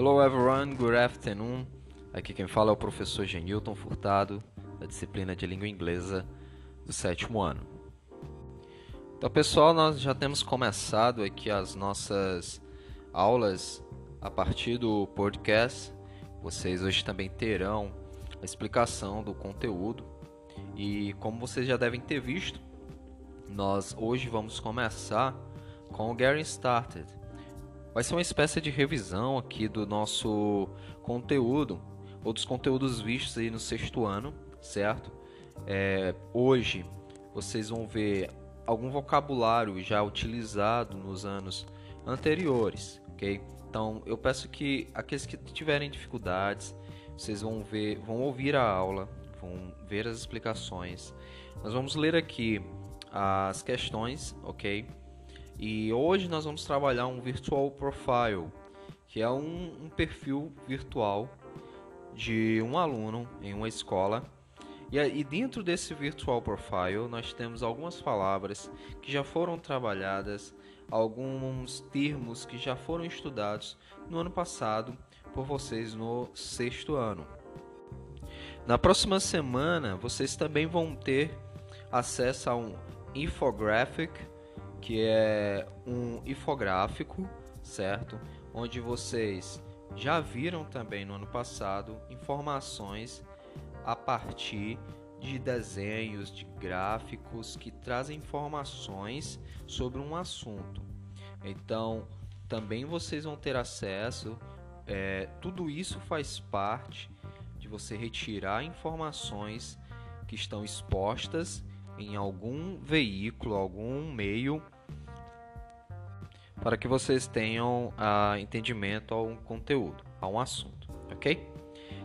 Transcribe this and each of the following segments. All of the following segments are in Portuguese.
Hello everyone, good afternoon. Aqui quem fala é o professor Genilton Furtado, da disciplina de língua inglesa do sétimo ano. Então, pessoal, nós já temos começado aqui as nossas aulas a partir do podcast. Vocês hoje também terão a explicação do conteúdo e como vocês já devem ter visto, nós hoje vamos começar com o Getting Started. Vai ser uma espécie de revisão aqui do nosso conteúdo, ou dos conteúdos vistos aí no sexto ano, certo? É, hoje vocês vão ver algum vocabulário já utilizado nos anos anteriores, ok? Então eu peço que aqueles que tiverem dificuldades, vocês vão ver, vão ouvir a aula, vão ver as explicações. Nós vamos ler aqui as questões, ok? E hoje nós vamos trabalhar um Virtual Profile, que é um, um perfil virtual de um aluno em uma escola. E, e dentro desse Virtual Profile nós temos algumas palavras que já foram trabalhadas, alguns termos que já foram estudados no ano passado por vocês no sexto ano. Na próxima semana vocês também vão ter acesso a um infographic que é um infográfico, certo? Onde vocês já viram também no ano passado informações a partir de desenhos, de gráficos que trazem informações sobre um assunto. Então, também vocês vão ter acesso. É, tudo isso faz parte de você retirar informações que estão expostas em algum veículo, algum meio, para que vocês tenham uh, entendimento ao conteúdo, a um assunto, ok?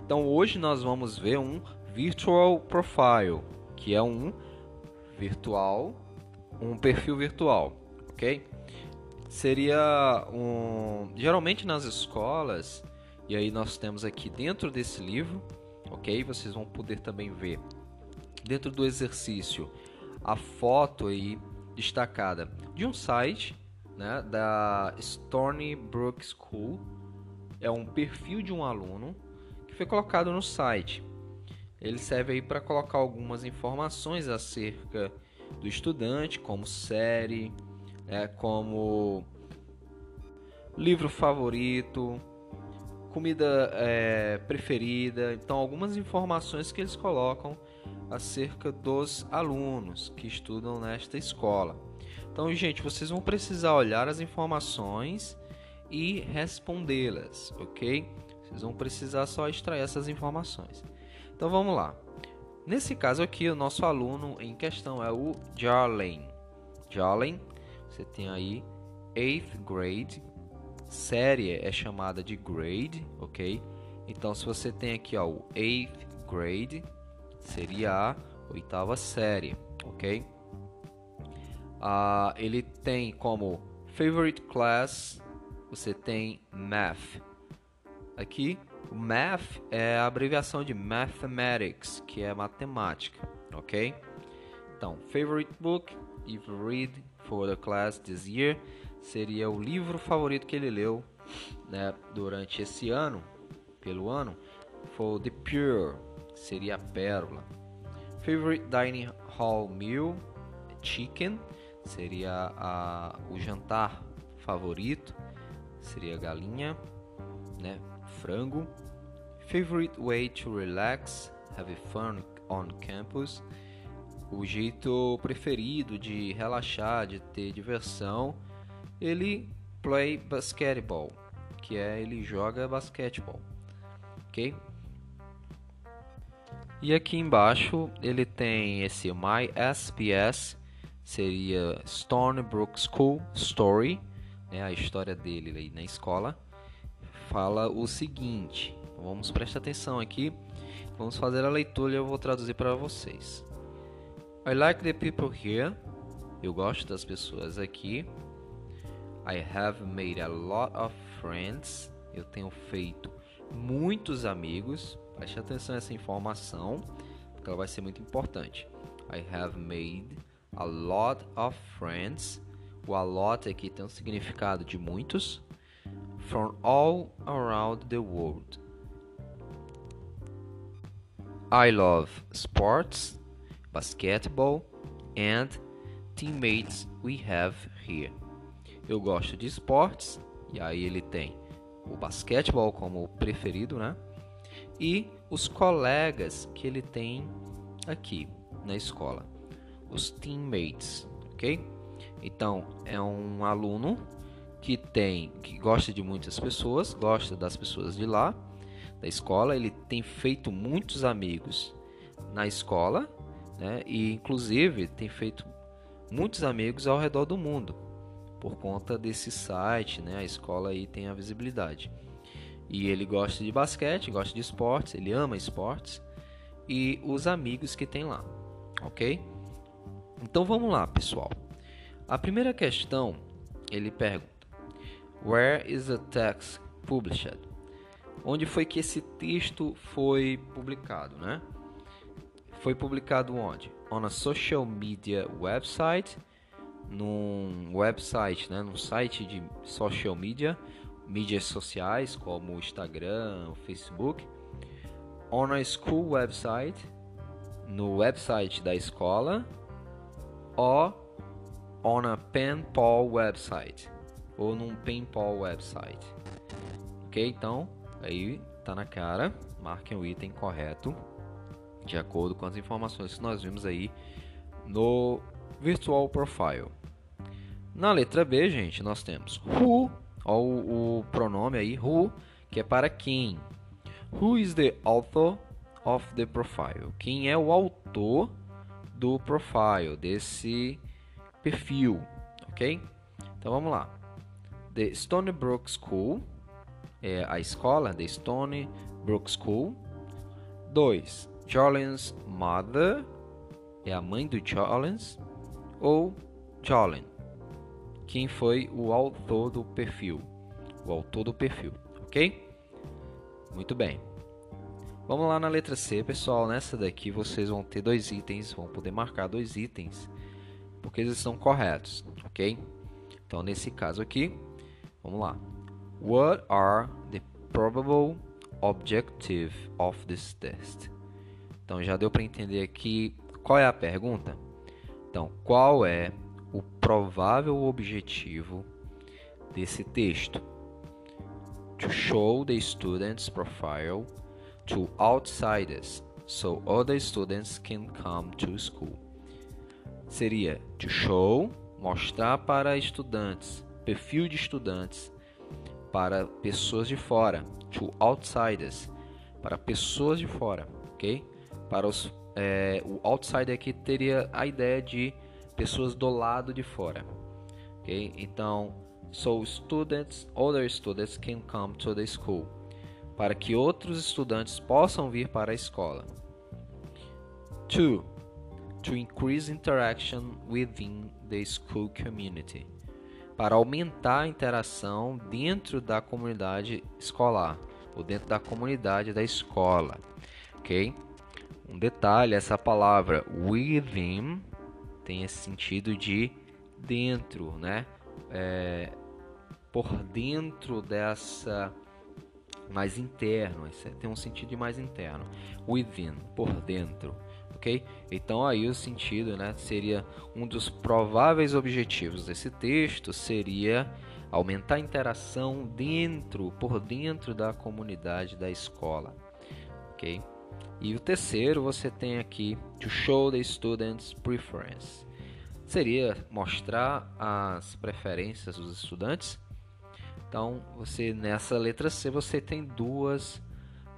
Então hoje nós vamos ver um Virtual Profile, que é um virtual, um perfil virtual, ok? Seria um, geralmente nas escolas, e aí nós temos aqui dentro desse livro, ok? Vocês vão poder também ver dentro do exercício a foto aí destacada de um site né, da Stony Brook School. É um perfil de um aluno que foi colocado no site. Ele serve aí para colocar algumas informações acerca do estudante, como série, é, como livro favorito, comida é, preferida. Então, algumas informações que eles colocam acerca dos alunos que estudam nesta escola. Então, gente, vocês vão precisar olhar as informações e respondê-las, ok? Vocês vão precisar só extrair essas informações. Então, vamos lá. Nesse caso aqui, o nosso aluno em questão é o Jarlen. Jarlen, você tem aí 8th grade. Série é chamada de grade, ok? Então, se você tem aqui ó, o 8th grade, seria a oitava série, ok? Uh, ele tem como favorite class, você tem math. Aqui, o math é a abreviação de mathematics, que é matemática, ok? Então, favorite book, if read for the class this year, seria o livro favorito que ele leu né, durante esse ano, pelo ano, foi The Pure, seria a pérola. Favorite dining hall meal, chicken, seria a, o jantar favorito, seria galinha, né, frango. Favorite way to relax, have fun on campus. O jeito preferido de relaxar, de ter diversão, ele play basketball, que é ele joga basquetebol, ok? E aqui embaixo ele tem esse My SPS, seria Stony Brook School Story, né, a história dele aí na escola. Fala o seguinte, vamos prestar atenção aqui, vamos fazer a leitura e eu vou traduzir para vocês. I like the people here, eu gosto das pessoas aqui. I have made a lot of friends, eu tenho feito muitos amigos. Preste atenção nessa informação, porque ela vai ser muito importante. I have made a lot of friends. O a lot aqui tem um significado de muitos. from all around the world. I love sports, basketball, and teammates we have here. Eu gosto de esportes, e aí ele tem o basquetebol como preferido, né? E os colegas que ele tem aqui na escola, os teammates, ok? Então é um aluno que tem, que gosta de muitas pessoas, gosta das pessoas de lá, da escola. Ele tem feito muitos amigos na escola, né? E inclusive tem feito muitos amigos ao redor do mundo por conta desse site, né? A escola aí tem a visibilidade. E ele gosta de basquete, gosta de esportes, ele ama esportes e os amigos que tem lá, ok? Então vamos lá, pessoal. A primeira questão ele pergunta: Where is the text published? Onde foi que esse texto foi publicado, né? Foi publicado onde? On a social media website, num website, né? Num site de social media mídias sociais como Instagram, Facebook, on a school website, no website da escola, ou on a penpal website, ou num penpal website. Ok? Então, aí tá na cara, marquem o item correto, de acordo com as informações que nós vimos aí no Virtual Profile. Na letra B, gente, nós temos who O, o pronome aí, who, que é para quem. Who is the author of the profile? Quem é o autor do profile, desse perfil, ok? Então vamos lá. The Stony Brook School é a escola, The Stony Brook School. 2. Jolin's mother é a mãe do Jolens ou Jolin quem foi o autor do perfil. O autor do perfil, ok? Muito bem. Vamos lá na letra C, pessoal. Nessa daqui vocês vão ter dois itens, vão poder marcar dois itens, porque eles estão corretos, ok? Então, nesse caso aqui, vamos lá. What are the probable objective of this test? Então, já deu para entender aqui qual é a pergunta? Então, qual é provável objetivo desse texto. To show the student's profile to outsiders so other students can come to school. Seria to show, mostrar para estudantes, perfil de estudantes para pessoas de fora, to outsiders, para pessoas de fora, ok? Para os, é, o outsider aqui teria a ideia de pessoas do lado de fora. Okay? Então, so students, other students can come to the school, para que outros estudantes possam vir para a escola. 2. To increase interaction within the school community. Para aumentar a interação dentro da comunidade escolar, ou dentro da comunidade da escola. Ok? Um detalhe, essa palavra within tem esse sentido de dentro, né? É, por dentro dessa mais interno, tem um sentido mais interno, within, por dentro, ok? Então aí o sentido, né, seria um dos prováveis objetivos desse texto seria aumentar a interação dentro, por dentro da comunidade da escola, ok? E o terceiro você tem aqui to show the students preference. Seria mostrar as preferências dos estudantes. Então, você nessa letra C você tem duas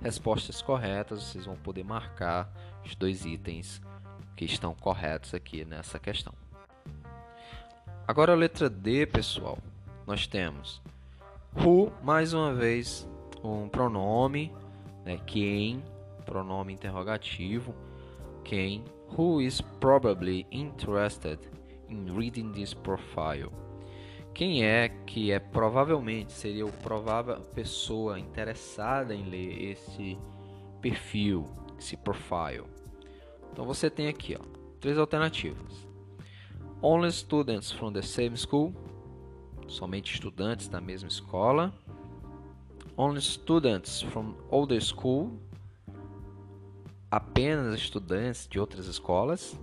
respostas corretas, vocês vão poder marcar os dois itens que estão corretos aqui nessa questão. Agora a letra D, pessoal. Nós temos who, mais uma vez, um pronome, né, quem, pronome interrogativo, quem, who is probably interested in reading this profile. Quem é que é provavelmente seria o provável pessoa interessada em ler esse perfil, esse profile? Então você tem aqui, ó, três alternativas. Only students from the same school, somente estudantes da mesma escola. Only students from older school. Apenas estudantes de outras escolas.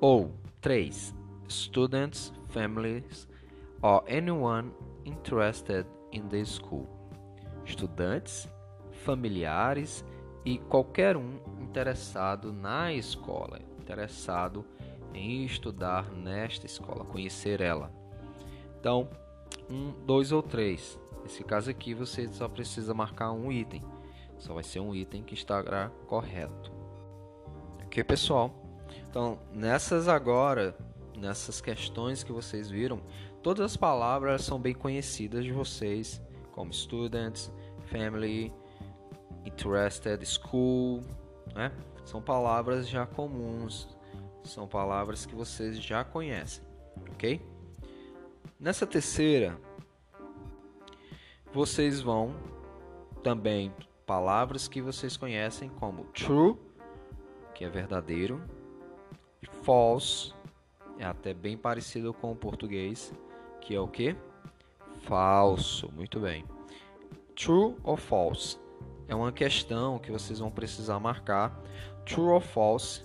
Ou 3. Students, families, or anyone interested in the school. Estudantes, familiares e qualquer um interessado na escola, interessado em estudar nesta escola, conhecer ela. Então, um, dois ou três. Nesse caso aqui, você só precisa marcar um item. Só vai ser um item que estará correto. Ok, pessoal? Então, nessas agora, nessas questões que vocês viram, todas as palavras são bem conhecidas de vocês, como students, family, interested, school, né? São palavras já comuns, são palavras que vocês já conhecem, ok? Nessa terceira, vocês vão também palavras que vocês conhecem como true, que é verdadeiro, e false, é até bem parecido com o português, que é o que? Falso. Muito bem. True ou false? É uma questão que vocês vão precisar marcar. True ou false?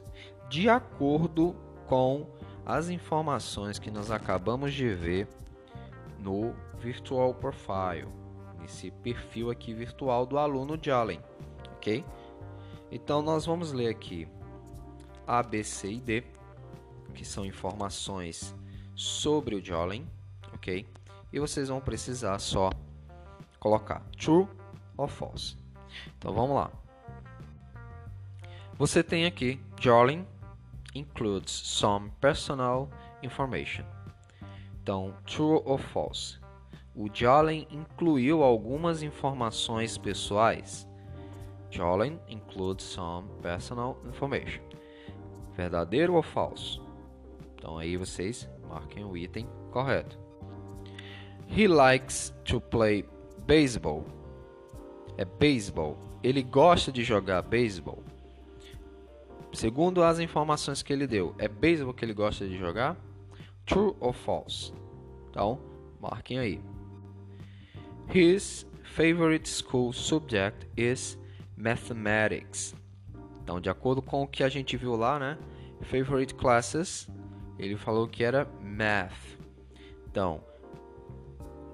De acordo com as informações que nós acabamos de ver no Virtual Profile, nesse perfil aqui virtual do aluno Jalen, ok? Então nós vamos ler aqui A, B, C e D, que são informações sobre o Jalen, ok? E vocês vão precisar só colocar true ou false. Então vamos lá. Você tem aqui Jolin includes some personal information. Então, true or false? O Jolin incluiu algumas informações pessoais. Jolin includes some personal information. Verdadeiro ou falso? Então aí vocês marquem o item correto. He likes to play baseball. É baseball. Ele gosta de jogar baseball. Segundo as informações que ele deu, é baseball que ele gosta de jogar? True or false? Então, marquem aí. His favorite school subject is mathematics. Então, de acordo com o que a gente viu lá, né? Favorite classes, ele falou que era math. Então,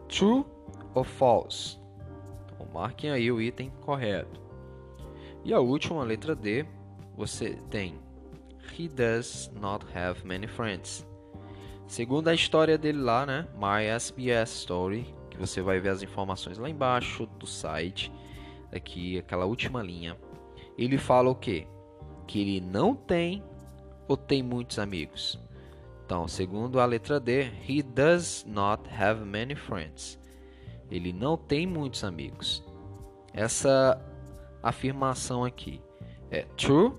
true ou false? Então, marquem aí o item correto. E a última, letra D, você tem He does not have many friends. Segundo a história dele lá, né? My SBS Story, você vai ver as informações lá embaixo do site, aqui aquela última linha. Ele fala o quê? Que ele não tem ou tem muitos amigos. Então, segundo a letra D, he does not have many friends. Ele não tem muitos amigos. Essa afirmação aqui é true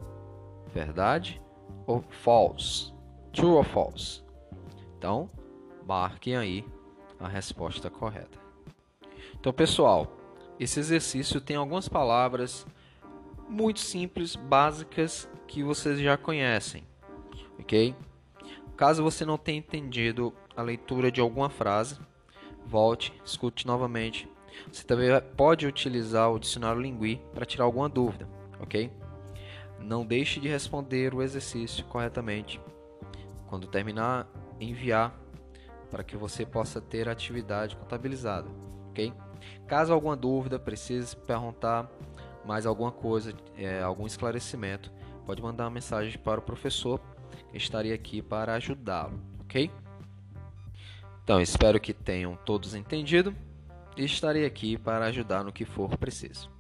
verdade ou false? True ou false? Então, marquem aí a resposta correta. Então, pessoal, esse exercício tem algumas palavras muito simples, básicas que vocês já conhecem, ok? Caso você não tenha entendido a leitura de alguma frase, volte, escute novamente. Você também pode utilizar o dicionário Lingui para tirar alguma dúvida, ok? Não deixe de responder o exercício corretamente. Quando terminar, enviar para que você possa ter a atividade contabilizada, ok? Caso alguma dúvida, precise perguntar mais alguma coisa, é, algum esclarecimento, pode mandar uma mensagem para o professor, que estaria aqui para ajudá-lo, ok? Então, espero que tenham todos entendido e estarei aqui para ajudar no que for preciso.